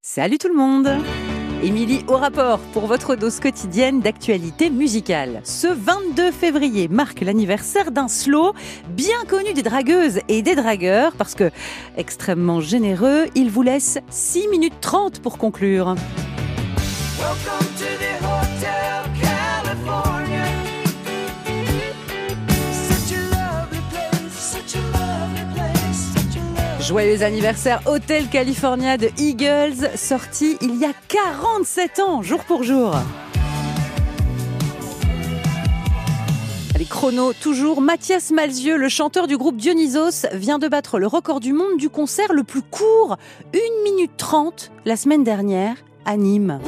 Salut tout le monde Émilie au rapport pour votre dose quotidienne d'actualité musicale. Ce 22 février marque l'anniversaire d'un slow bien connu des dragueuses et des dragueurs parce que extrêmement généreux, il vous laisse 6 minutes 30 pour conclure. Joyeux anniversaire Hotel California de Eagles, sorti il y a 47 ans, jour pour jour. Les chronos, toujours. Mathias Malzieux, le chanteur du groupe Dionysos, vient de battre le record du monde du concert le plus court, 1 minute 30, la semaine dernière, à Nîmes.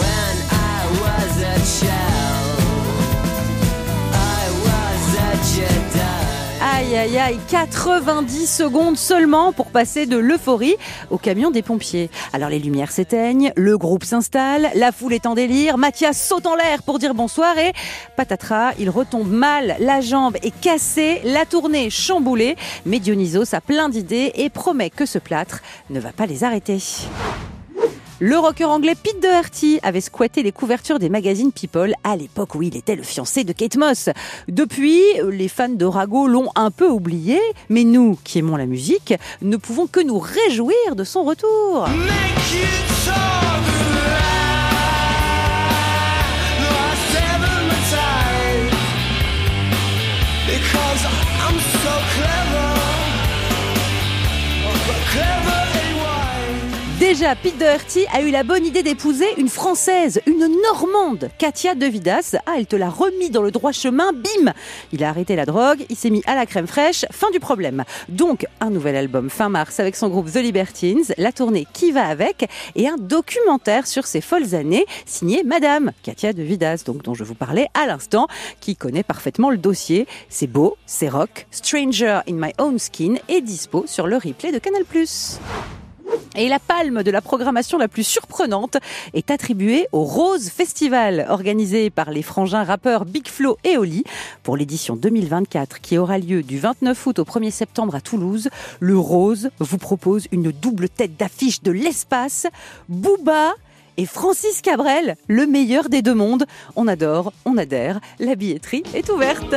Aïe aïe aïe, 90 secondes seulement pour passer de l'euphorie au camion des pompiers. Alors les lumières s'éteignent, le groupe s'installe, la foule est en délire, Mathias saute en l'air pour dire bonsoir et patatras, il retombe mal, la jambe est cassée, la tournée chamboulée, mais Dionysos a plein d'idées et promet que ce plâtre ne va pas les arrêter. Le rocker anglais Pete Doherty avait squatté les couvertures des magazines People à l'époque où il était le fiancé de Kate Moss. Depuis, les fans de Rago l'ont un peu oublié, mais nous, qui aimons la musique, ne pouvons que nous réjouir de son retour. Déjà, Pete Doherty a eu la bonne idée d'épouser une Française, une Normande, Katia De Vidas. Ah, elle te l'a remis dans le droit chemin, bim Il a arrêté la drogue, il s'est mis à la crème fraîche, fin du problème. Donc, un nouvel album fin mars avec son groupe The Libertines, la tournée qui va avec, et un documentaire sur ses folles années, signé Madame Katia De Vidas, donc dont je vous parlais à l'instant, qui connaît parfaitement le dossier. C'est beau, c'est rock, Stranger in My Own Skin est dispo sur le replay de Canal+. Et la palme de la programmation la plus surprenante est attribuée au Rose Festival, organisé par les frangins rappeurs Big Flo et Oli. Pour l'édition 2024 qui aura lieu du 29 août au 1er septembre à Toulouse, le Rose vous propose une double tête d'affiche de l'espace, Booba et Francis Cabrel, le meilleur des deux mondes. On adore, on adhère, la billetterie est ouverte.